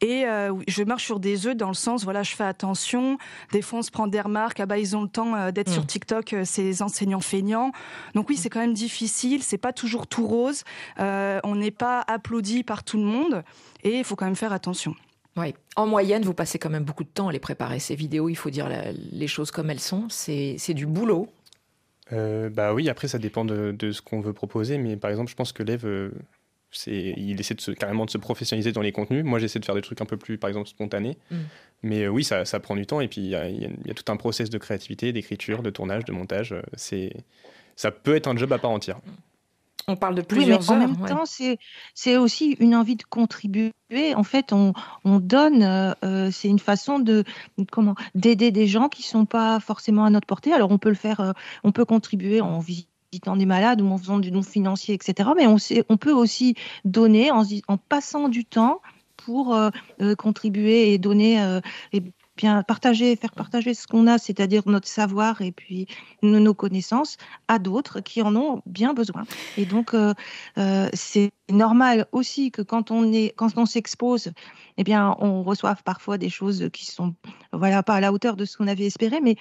Et euh, je marche sur des œufs dans le sens, voilà, je fais attention. Des fois, on se prend des remarques. Ah bah, ils ont le temps euh, d'être Mm. sur TikTok, euh, ces enseignants feignants. Donc oui, c'est quand même difficile. C'est pas toujours tout rose. Euh, on n'est pas applaudi par tout le monde. Et il faut quand même faire attention. Oui. En moyenne, vous passez quand même beaucoup de temps à les préparer, ces vidéos. Il faut dire la- les choses comme elles sont. C'est c'est du boulot. Euh, bah oui, après, ça dépend de, de ce qu'on veut proposer, mais par exemple, je pense que l'EV, euh, il essaie de se, carrément de se professionnaliser dans les contenus. Moi, j'essaie de faire des trucs un peu plus, par exemple, spontanés. Mm. Mais oui, ça, ça, prend du temps. Et puis, il y, a tout un process de créativité, d'écriture, de tournage, de montage. C'est, ça peut être un job à part entière. On parle de plusieurs oui, mais En même temps, c'est aussi une envie de contribuer. En fait, on, on donne, euh, euh, c'est une façon de comment d'aider des gens qui sont pas forcément à notre portée. Alors, on peut le faire, euh, on peut contribuer en visitant des malades ou en faisant du don financier, etc. Mais on, peut aussi donner en, passant du temps pour contribuer et donner et bien partager, faire partager ce qu'on a, c'est-à-dire notre savoir et puis nos connaissances à d'autres qui en ont bien besoin. Et donc euh, euh, c'est normal aussi que quand on quand on s'expose, eh bien on reçoive parfois des choses qui sont voilà pas à la hauteur de ce qu'on avait espéré, mais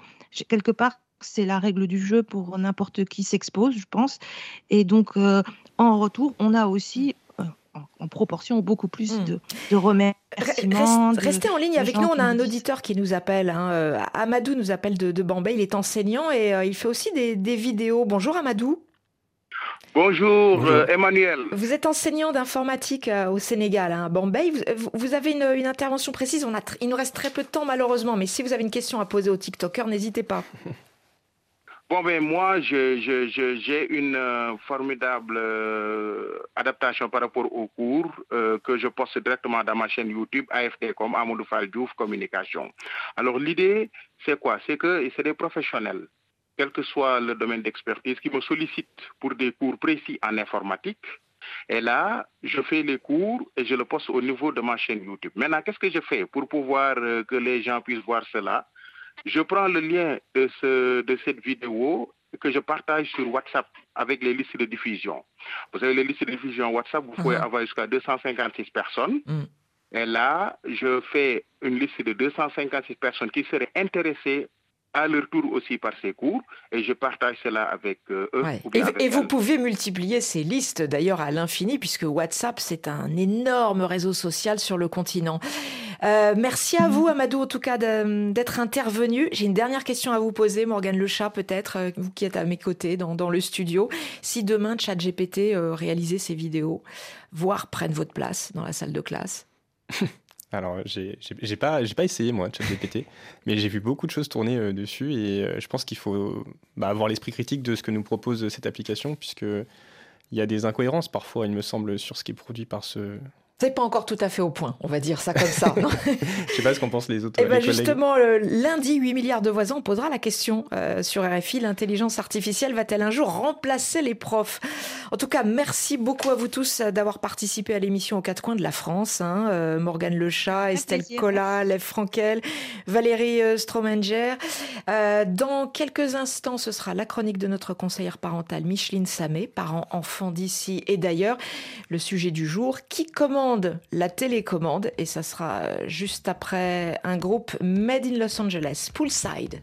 quelque part c'est la règle du jeu pour n'importe qui s'expose, je pense. Et donc, euh, en retour, on a aussi en, proportion beaucoup plus hmm. de, de remerciements. restez en ligne avec nous, on a un auditeur qui nous appelle. Hein, euh, Amadou nous appelle de, de, Bombay, il est enseignant et euh, il fait aussi des, des, vidéos. Bonjour Amadou. Bonjour, euh, Emmanuel. Vous êtes enseignant d'informatique au Sénégal, hein, à Bombay. Vous, vous avez une, une, intervention précise. On a il nous reste très peu de temps malheureusement, mais si vous avez une question à poser au TikToker, n'hésitez pas. [LAUGHS] Bon, ben moi, j'ai une euh, formidable euh, adaptation par rapport au cours euh, que je poste directement dans ma chaîne YouTube AFT comme Amadou Fall Communication. Alors l'idée, c'est quoi? C'est que c'est des professionnels, quel que soit le domaine d'expertise, qui me sollicitent pour des cours précis en informatique. Et là, je fais les cours et je le poste au niveau de ma chaîne YouTube. Maintenant, qu'est-ce que je fais pour pouvoir que les gens puissent voir cela? Je prends le lien de, ce, de cette vidéo que je partage sur WhatsApp avec les listes de diffusion. Vous avez les listes de diffusion WhatsApp, vous pouvez uh-huh. avoir jusqu'à 256 personnes. Mm. Et là, je fais une liste de 256 personnes qui seraient intéressées à leur tour aussi par ces cours et je partage cela avec euh, eux. et, vous pouvez multiplier ces listes d'ailleurs à l'infini puisque WhatsApp c'est un énorme réseau social sur le continent. Euh, merci à vous Amadou en tout cas d'être intervenu. J'ai une dernière question à vous poser, Morgane Le Chat peut-être, euh, vous qui êtes à mes côtés dans, dans le studio. Si demain ChatGPT réalisait ces vidéos, voire prenne votre place dans la salle de classe [LAUGHS] Alors, j'ai pas, pas essayé, moi, ChatGPT, [LAUGHS] mais j'ai vu beaucoup de choses tourner euh, dessus et euh, je pense qu'il faut bah, avoir l'esprit critique de ce que nous propose cette application, puisque il y a des incohérences parfois, il me semble, sur ce qui est produit par ce, c'est pas encore tout à fait au point, on va dire ça comme ça. [LAUGHS] Je sais pas ce qu'en pensent les autres. Et eh ben justement, lundi, 8 milliards de voisins, on posera la question euh, sur RFI. L'intelligence artificielle va-t-elle un jour remplacer les profs? En tout cas, merci beaucoup à vous tous d'avoir participé à l'émission aux quatre coins de la France. Hein. Euh, Morgane Lechat, Estelle Collat, Lev Frankel, Valérie euh, Stromanger. dans quelques instants, ce sera la chronique de notre conseillère parentale Micheline Samé, parent-enfant d'ici et d'ailleurs. Le sujet du jour, qui la télécommande et ça sera juste après un groupe Made in Los Angeles, Poolside.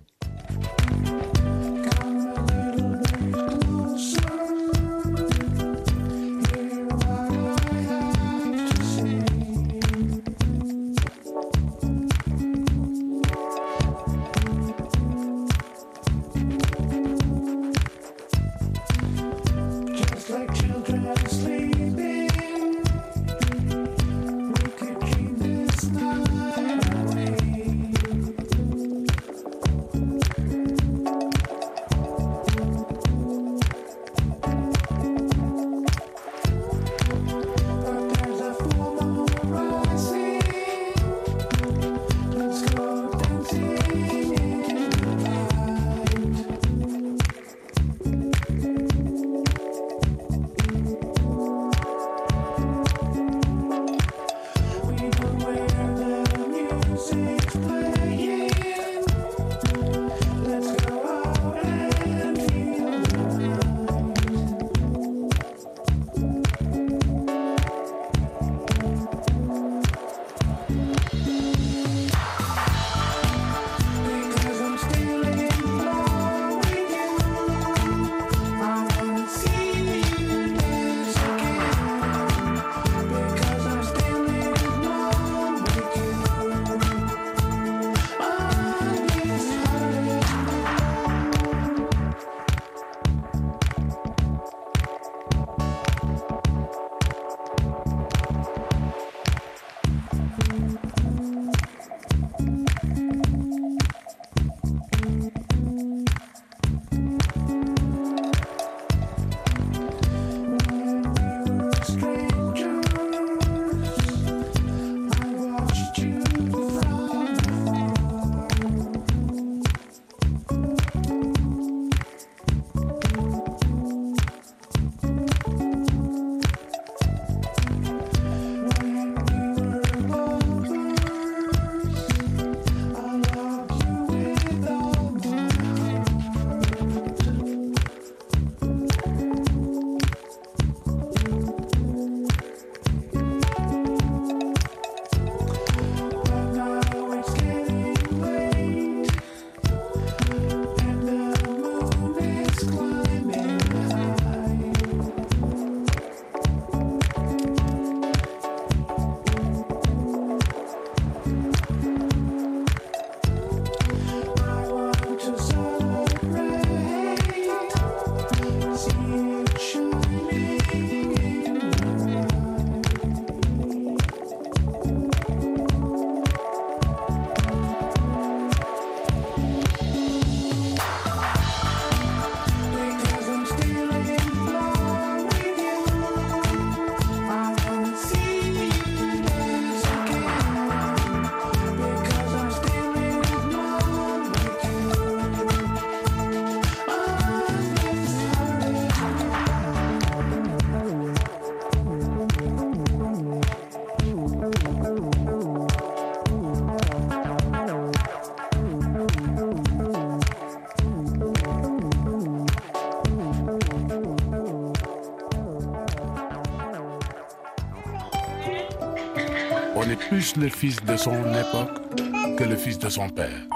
Plus le fils de son époque que le fils de son père?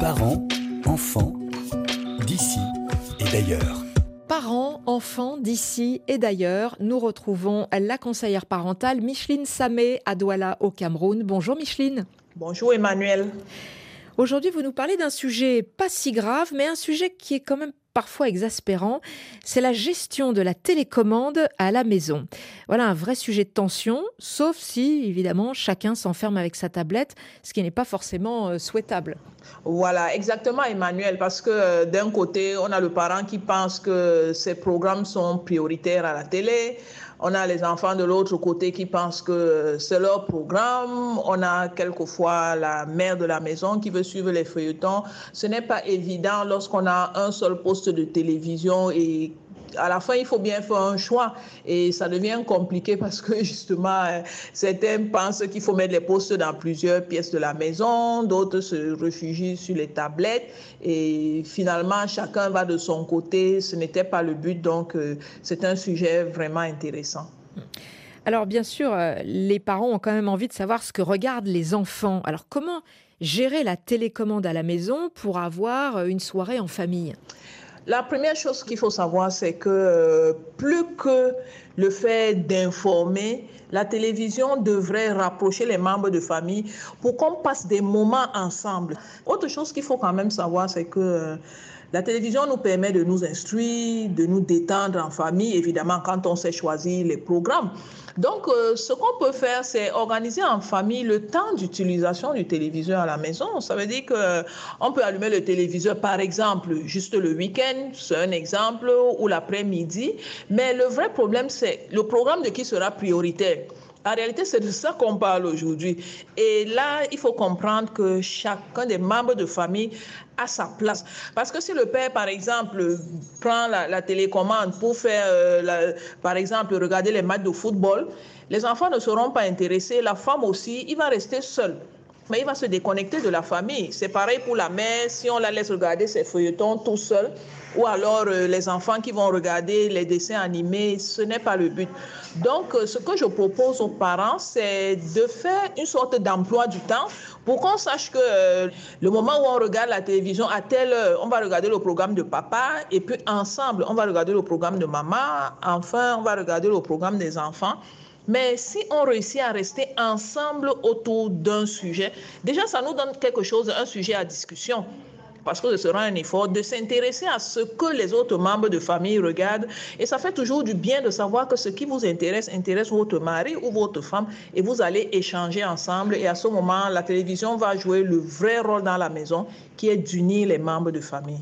Parents, enfants, d'ici et d'ailleurs. Parents, enfants d'ici et d'ailleurs, nous retrouvons la conseillère parentale Micheline Samé à Douala au Cameroun. Bonjour Micheline. Bonjour Emmanuel. Aujourd'hui, vous nous parlez d'un sujet pas si grave, mais un sujet qui est quand même parfois exaspérant, c'est la gestion de la télécommande à la maison. Voilà un vrai sujet de tension, sauf si, évidemment, chacun s'enferme avec sa tablette, ce qui n'est pas forcément euh, souhaitable. Voilà, exactement Emmanuel, parce que euh, d'un côté, on a le parent qui pense que ces programmes sont prioritaires à la télé. On a les enfants de l'autre côté qui pensent que c'est leur programme. On a quelquefois la mère de la maison qui veut suivre les feuilletons. Ce n'est pas évident lorsqu'on a un seul poste de télévision et à la fin, il faut bien faire un choix. Et ça devient compliqué parce que [LAUGHS] justement, euh, certains pensent qu'il faut mettre les postes dans plusieurs pièces de la maison, d'autres se réfugient sur les tablettes. Et finalement, chacun va de son côté. Ce n'était pas le but. Donc, euh, c'est un sujet vraiment intéressant. Alors, bien sûr, euh, les parents ont quand même envie de savoir ce que regardent les enfants. Alors, comment gérer la télécommande à la maison pour avoir une soirée en famille? La première chose qu'il faut savoir, c'est que euh, plus que le fait d'informer, la télévision devrait rapprocher les membres de famille pour qu'on passe des moments ensemble. Autre chose qu'il faut quand même savoir, c'est que euh, la télévision nous permet de nous instruire, de nous détendre en famille, évidemment, quand on sait choisir les programmes. Donc, euh, ce qu'on peut faire, c'est organiser en famille le temps d'utilisation du téléviseur à la maison. Ça veut dire qu'on peut allumer le téléviseur, par exemple, juste le week-end, c'est un exemple, ou l'après-midi. Mais le vrai problème, c'est le programme de qui sera prioritaire. En réalité, c'est de ça qu'on parle aujourd'hui. Et là, il faut comprendre que chacun des membres de famille a sa place. Parce que si le père, par exemple, prend la, télécommande pour faire, euh, par exemple, regarder les matchs de football, les enfants ne seront pas intéressés. La femme aussi, il va rester seul mais il va se déconnecter de la famille. C'est pareil pour la mère, si on la laisse regarder ses feuilletons tout seul, ou alors euh, les enfants qui vont regarder les dessins animés, ce n'est pas le but. Donc, euh, ce que je propose aux parents, c'est de faire une sorte d'emploi du temps pour qu'on sache que euh, le moment où on regarde la télévision, à telle heure, on va regarder le programme de papa, et puis ensemble, on va regarder le programme de maman, enfin, on va regarder le programme des enfants. Mais si on réussit à rester ensemble autour d'un sujet, déjà, ça nous donne quelque chose, un sujet à discussion parce que ce sera un effort de s'intéresser à ce que les autres membres de famille regardent. Et ça fait toujours du bien de savoir que ce qui vous intéresse intéresse votre mari ou votre femme et vous allez échanger ensemble. Et à ce moment, la télévision va jouer le vrai rôle dans la maison qui est d'unir les membres de famille.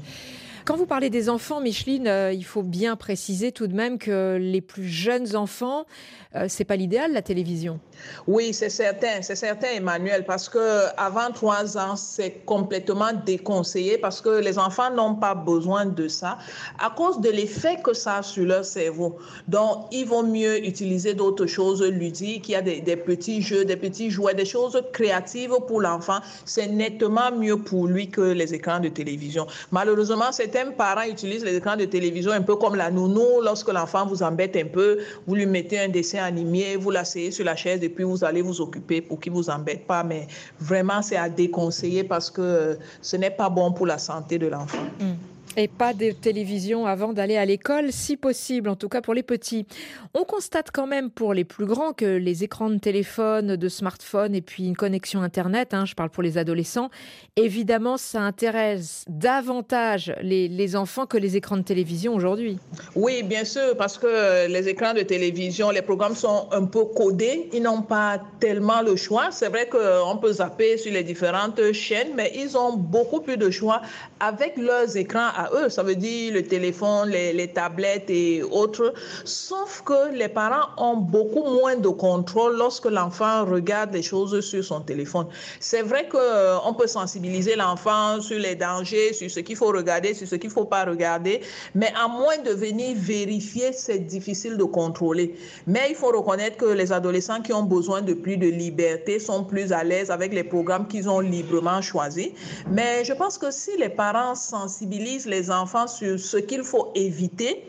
Quand vous parlez des enfants, Micheline, euh, il faut bien préciser tout de même que les plus jeunes enfants, euh, c'est pas l'idéal la télévision. Oui, c'est certain, c'est certain, Emmanuel, parce que avant trois ans, c'est complètement déconseillé parce que les enfants n'ont pas besoin de ça à cause de l'effet que ça a sur leur cerveau. Donc, ils vont mieux utiliser d'autres choses ludiques. Il y a des, des petits jeux, des petits jouets, des choses créatives pour l'enfant. C'est nettement mieux pour lui que les écrans de télévision. Malheureusement, certains parents utilisent les écrans de télévision un peu comme la nounou. Lorsque l'enfant vous embête un peu, vous lui mettez un dessin animé, vous l'asseyez sur la chaise et puis vous allez vous occuper pour qu'il ne vous embête pas. Mais vraiment, c'est à déconseiller parce que ce n'est pas bon pour la santé de l'enfant. Mm. Et pas de télévision avant d'aller à l'école, si possible, en tout cas pour les petits. On constate quand même pour les plus grands que les écrans de téléphone, de smartphone et puis une connexion Internet, hein, je parle pour les adolescents, évidemment ça intéresse davantage les, les enfants que les écrans de télévision aujourd'hui. Oui, bien sûr, parce que les écrans de télévision, les programmes sont un peu codés, ils n'ont pas tellement le choix. C'est vrai qu'on peut zapper sur les différentes chaînes, mais ils ont beaucoup plus de choix avec leurs écrans à eux, ça veut dire le téléphone, les, tablettes et autres. Sauf que les parents ont beaucoup moins de contrôle lorsque l'enfant regarde les choses sur son téléphone. C'est vrai qu'on euh, peut sensibiliser l'enfant sur les dangers, sur ce qu'il faut regarder, sur ce qu'il ne faut pas regarder, mais à moins de venir vérifier, c'est difficile de contrôler. Mais il faut reconnaître que les adolescents qui ont besoin de plus de liberté sont plus à l'aise avec les programmes qu'ils ont librement choisis. Mais je pense que si les parents sensibilisent les les enfants sur ce qu'il faut éviter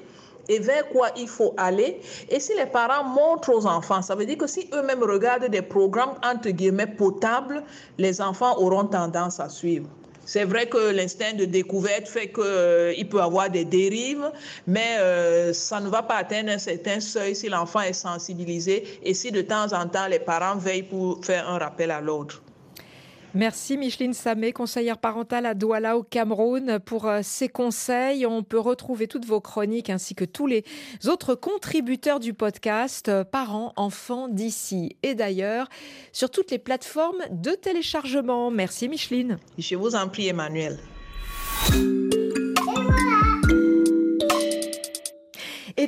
et vers quoi il faut aller. Et si les parents montrent aux enfants, ça veut dire que si eux-mêmes regardent des programmes entre guillemets potables, les enfants auront tendance à suivre. C'est vrai que l'instinct de découverte fait qu'il euh, peut avoir des dérives, mais euh, ça ne va pas atteindre un certain seuil si l'enfant est sensibilisé et si de temps en temps les parents veillent pour faire un rappel à l'ordre. Merci Micheline Samé, conseillère parentale à Douala au Cameroun, pour euh, ces conseils. On peut retrouver toutes vos chroniques ainsi que tous les autres contributeurs du podcast, euh, parents, enfants d'ici et d'ailleurs, sur toutes les plateformes de téléchargement. Merci Micheline. Je vous en prie Emmanuel.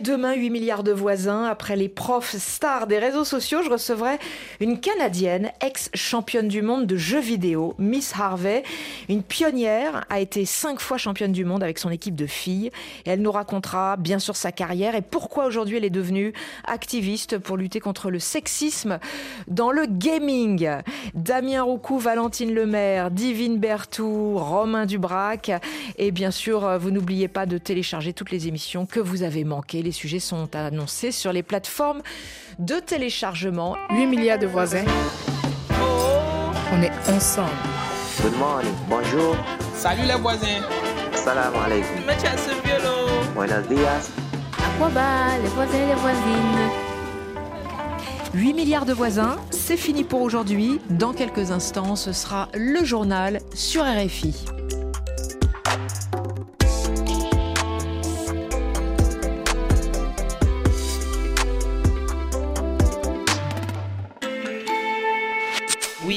Demain, 8 milliards de voisins. Après les profs stars des réseaux sociaux, je recevrai une Canadienne, ex-championne du monde de jeux vidéo, Miss Harvey. Une pionnière, a été cinq fois championne du monde avec son équipe de filles. Et elle nous racontera bien sûr sa carrière et pourquoi aujourd'hui elle est devenue activiste pour lutter contre le sexisme dans le gaming. Damien Roucou, Valentine Lemaire, Divine Bertou, Romain Dubrac. Et bien sûr, vous n'oubliez pas de télécharger toutes les émissions que vous avez manquées les sujets sont annoncés sur les plateformes de téléchargement. 8 milliards de voisins. On est ensemble. Good morning. Bonjour. Salut les voisins. Salam alaikum. Buenos días. Les voisins les voisines? 8 milliards de voisins, c'est fini pour aujourd'hui. Dans quelques instants, ce sera le journal sur RFI.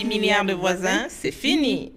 Milliards de voisins, c'est fini.